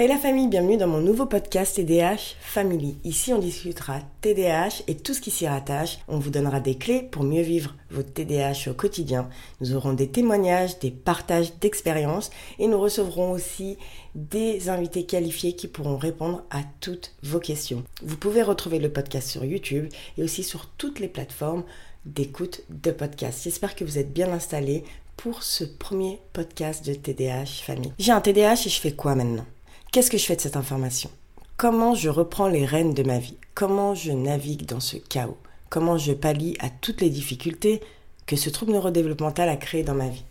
Hey la famille, bienvenue dans mon nouveau podcast TDH Family. Ici, on discutera TDAH et tout ce qui s'y rattache. On vous donnera des clés pour mieux vivre votre TDAH au quotidien. Nous aurons des témoignages, des partages d'expériences et nous recevrons aussi des invités qualifiés qui pourront répondre à toutes vos questions. Vous pouvez retrouver le podcast sur YouTube et aussi sur toutes les plateformes d'écoute de podcast. J'espère que vous êtes bien installés pour ce premier podcast de TDAH Famille. J'ai un TDAH et je fais quoi maintenant? Qu'est-ce que je fais de cette information? Comment je reprends les rênes de ma vie? Comment je navigue dans ce chaos? Comment je pallie à toutes les difficultés que ce trouble neurodéveloppemental a créées dans ma vie?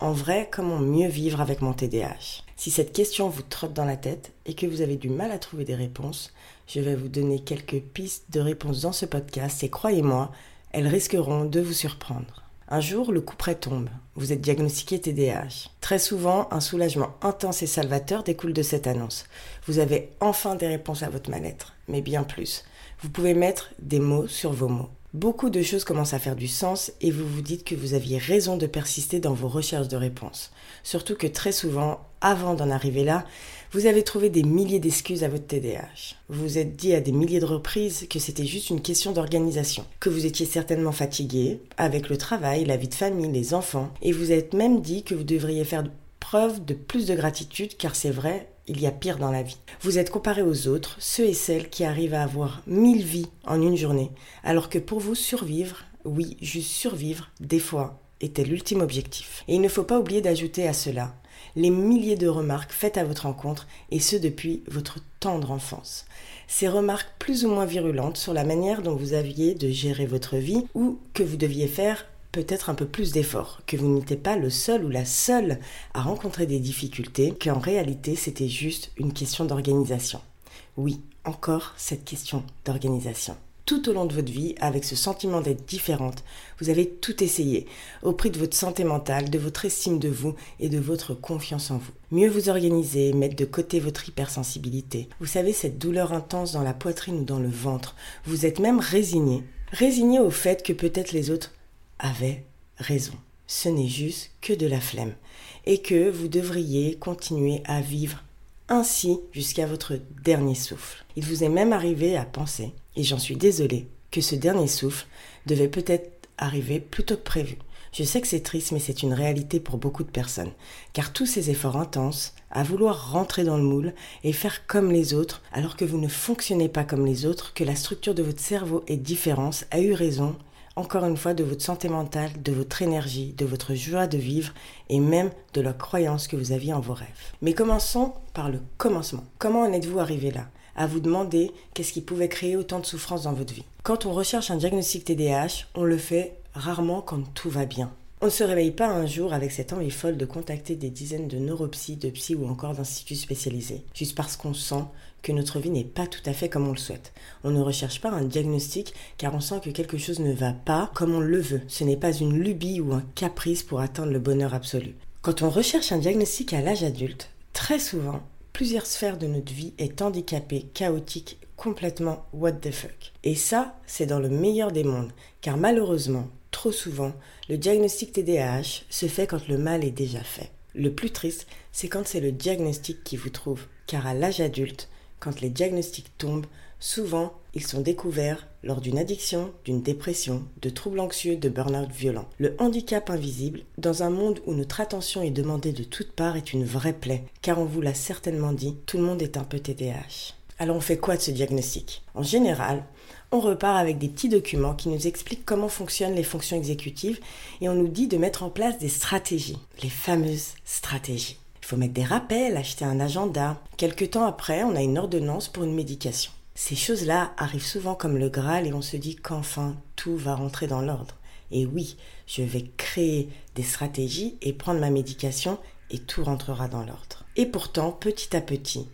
En vrai, comment mieux vivre avec mon TDAH Si cette question vous trotte dans la tête et que vous avez du mal à trouver des réponses, je vais vous donner quelques pistes de réponses dans ce podcast et croyez-moi, elles risqueront de vous surprendre. Un jour, le coup près tombe. Vous êtes diagnostiqué TDAH. Très souvent, un soulagement intense et salvateur découle de cette annonce. Vous avez enfin des réponses à votre mal-être, mais bien plus. Vous pouvez mettre des mots sur vos mots. Beaucoup de choses commencent à faire du sens et vous vous dites que vous aviez raison de persister dans vos recherches de réponses. Surtout que très souvent, avant d'en arriver là, vous avez trouvé des milliers d'excuses à votre TDAH. Vous vous êtes dit à des milliers de reprises que c'était juste une question d'organisation, que vous étiez certainement fatigué avec le travail, la vie de famille, les enfants, et vous êtes même dit que vous devriez faire preuve de plus de gratitude car c'est vrai, il y a pire dans la vie. Vous êtes comparé aux autres, ceux et celles qui arrivent à avoir mille vies en une journée, alors que pour vous survivre, oui, juste survivre, des fois, était l'ultime objectif. Et il ne faut pas oublier d'ajouter à cela les milliers de remarques faites à votre rencontre, et ce depuis votre tendre enfance. Ces remarques plus ou moins virulentes sur la manière dont vous aviez de gérer votre vie ou que vous deviez faire peut-être un peu plus d'efforts, que vous n'étiez pas le seul ou la seule à rencontrer des difficultés, qu'en réalité c'était juste une question d'organisation. Oui, encore cette question d'organisation tout au long de votre vie avec ce sentiment d'être différente. Vous avez tout essayé, au prix de votre santé mentale, de votre estime de vous et de votre confiance en vous. Mieux vous organiser, mettre de côté votre hypersensibilité. Vous savez, cette douleur intense dans la poitrine ou dans le ventre. Vous êtes même résigné. Résigné au fait que peut-être les autres avaient raison. Ce n'est juste que de la flemme. Et que vous devriez continuer à vivre ainsi jusqu'à votre dernier souffle. Il vous est même arrivé à penser, et j'en suis désolée, que ce dernier souffle devait peut-être arriver plus tôt que prévu. Je sais que c'est triste, mais c'est une réalité pour beaucoup de personnes, car tous ces efforts intenses à vouloir rentrer dans le moule et faire comme les autres, alors que vous ne fonctionnez pas comme les autres, que la structure de votre cerveau est différente, a eu raison encore une fois de votre santé mentale, de votre énergie, de votre joie de vivre et même de la croyance que vous aviez en vos rêves. Mais commençons par le commencement. Comment en êtes-vous arrivé là? À vous demander qu'est-ce qui pouvait créer autant de souffrance dans votre vie. Quand on recherche un diagnostic TDAH, on le fait rarement quand tout va bien. On ne se réveille pas un jour avec cette envie folle de contacter des dizaines de neuropsies, de psy ou encore d'instituts spécialisés, juste parce qu'on sent que notre vie n'est pas tout à fait comme on le souhaite. On ne recherche pas un diagnostic car on sent que quelque chose ne va pas comme on le veut. Ce n'est pas une lubie ou un caprice pour atteindre le bonheur absolu. Quand on recherche un diagnostic à l'âge adulte, très souvent, plusieurs sphères de notre vie est handicapée, chaotique, complètement what the fuck. Et ça, c'est dans le meilleur des mondes, car malheureusement, Trop souvent, le diagnostic TDAH se fait quand le mal est déjà fait. Le plus triste, c'est quand c'est le diagnostic qui vous trouve, car à l'âge adulte, quand les diagnostics tombent, souvent ils sont découverts lors d'une addiction, d'une dépression, de troubles anxieux, de burn-out violent. Le handicap invisible, dans un monde où notre attention est demandée de toutes parts, est une vraie plaie, car on vous l'a certainement dit, tout le monde est un peu TDAH. Alors on fait quoi de ce diagnostic? En général, on repart avec des petits documents qui nous expliquent comment fonctionnent les fonctions exécutives et on nous dit de mettre en place des stratégies, les fameuses stratégies. Il faut mettre des rappels, acheter un agenda. Quelque temps après, on a une ordonnance pour une médication. Ces choses-là arrivent souvent comme le Graal et on se dit qu'enfin tout va rentrer dans l'ordre. Et oui, je vais créer des stratégies et prendre ma médication et tout rentrera dans l'ordre. Et pourtant, petit à petit,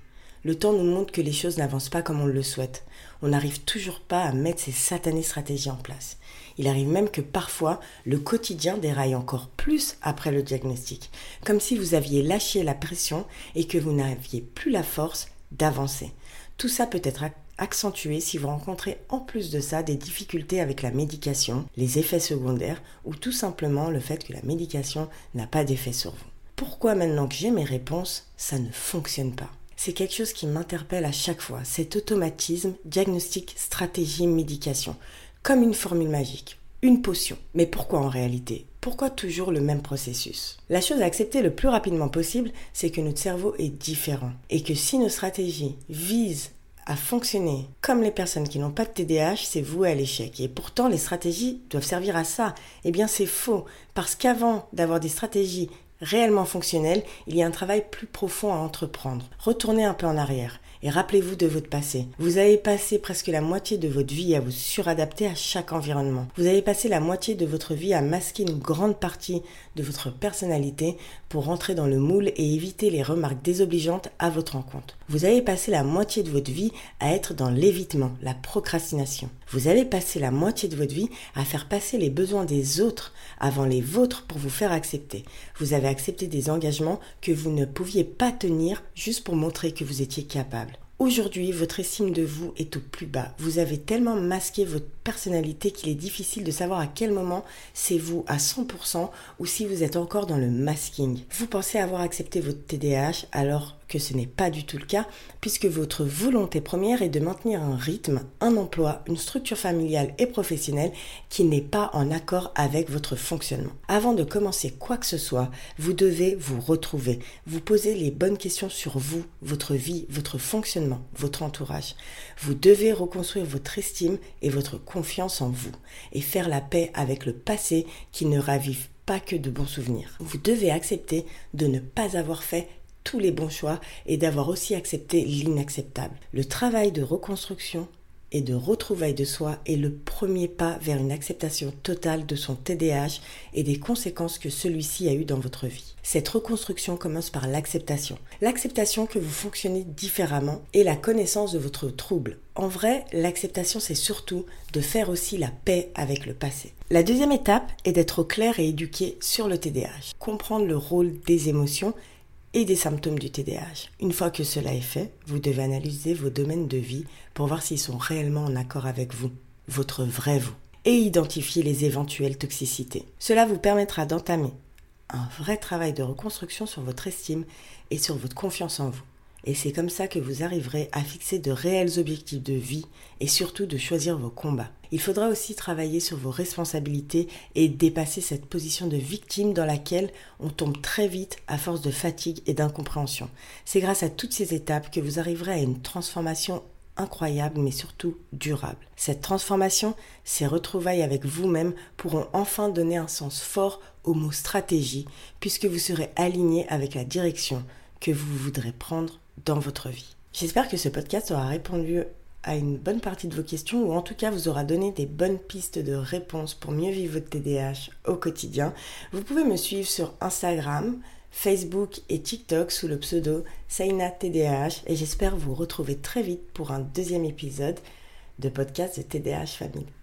le temps nous montre que les choses n'avancent pas comme on le souhaite. On n'arrive toujours pas à mettre ces satanées stratégies en place. Il arrive même que parfois le quotidien déraille encore plus après le diagnostic, comme si vous aviez lâché la pression et que vous n'aviez plus la force d'avancer. Tout ça peut être accentué si vous rencontrez en plus de ça des difficultés avec la médication, les effets secondaires ou tout simplement le fait que la médication n'a pas d'effet sur vous. Pourquoi maintenant que j'ai mes réponses, ça ne fonctionne pas? C'est quelque chose qui m'interpelle à chaque fois. Cet automatisme, diagnostic, stratégie, médication. Comme une formule magique, une potion. Mais pourquoi en réalité? Pourquoi toujours le même processus? La chose à accepter le plus rapidement possible, c'est que notre cerveau est différent. Et que si nos stratégies visent fonctionner comme les personnes qui n'ont pas de TDAH, c'est voué à l'échec. Et pourtant, les stratégies doivent servir à ça. Eh bien, c'est faux. Parce qu'avant d'avoir des stratégies réellement fonctionnelles, il y a un travail plus profond à entreprendre. Retournez un peu en arrière et rappelez-vous de votre passé. Vous avez passé presque la moitié de votre vie à vous suradapter à chaque environnement. Vous avez passé la moitié de votre vie à masquer une grande partie de votre personnalité pour rentrer dans le moule et éviter les remarques désobligeantes à votre encontre. Vous avez passé la moitié de votre vie à être dans l'évitement, la procrastination. Vous avez passé la moitié de votre vie à faire passer les besoins des autres avant les vôtres pour vous faire accepter. Vous avez accepté des engagements que vous ne pouviez pas tenir juste pour montrer que vous étiez capable. Aujourd'hui, votre estime de vous est au plus bas. Vous avez tellement masqué votre personnalité qu'il est difficile de savoir à quel moment c'est vous à 100% ou si vous êtes encore dans le masking. Vous pensez avoir accepté votre TDAH alors que ce n'est pas du tout le cas, puisque votre volonté première est de maintenir un rythme, un emploi, une structure familiale et professionnelle qui n'est pas en accord avec votre fonctionnement. Avant de commencer quoi que ce soit, vous devez vous retrouver, vous poser les bonnes questions sur vous, votre vie, votre fonctionnement, votre entourage. Vous devez reconstruire votre estime et votre confiance en vous, et faire la paix avec le passé qui ne ravive pas que de bons souvenirs. Vous devez accepter de ne pas avoir fait tous les bons choix et d'avoir aussi accepté l'inacceptable. Le travail de reconstruction et de retrouvailles de soi est le premier pas vers une acceptation totale de son TDAH et des conséquences que celui-ci a eues dans votre vie. Cette reconstruction commence par l'acceptation. L'acceptation que vous fonctionnez différemment et la connaissance de votre trouble. En vrai, l'acceptation c'est surtout de faire aussi la paix avec le passé. La deuxième étape est d'être clair et éduqué sur le TDAH. Comprendre le rôle des émotions des symptômes du TDAH. Une fois que cela est fait, vous devez analyser vos domaines de vie pour voir s'ils sont réellement en accord avec vous, votre vrai vous, et identifier les éventuelles toxicités. Cela vous permettra d'entamer un vrai travail de reconstruction sur votre estime et sur votre confiance en vous. Et c'est comme ça que vous arriverez à fixer de réels objectifs de vie et surtout de choisir vos combats. Il faudra aussi travailler sur vos responsabilités et dépasser cette position de victime dans laquelle on tombe très vite à force de fatigue et d'incompréhension. C'est grâce à toutes ces étapes que vous arriverez à une transformation incroyable mais surtout durable. Cette transformation, ces retrouvailles avec vous-même pourront enfin donner un sens fort au mot stratégie puisque vous serez aligné avec la direction que vous voudrez prendre dans votre vie. J'espère que ce podcast aura répondu à une bonne partie de vos questions ou en tout cas vous aura donné des bonnes pistes de réponses pour mieux vivre votre TDAH au quotidien. Vous pouvez me suivre sur Instagram, Facebook et TikTok sous le pseudo Saina TDAH et j'espère vous retrouver très vite pour un deuxième épisode de podcast de TDAH Famille.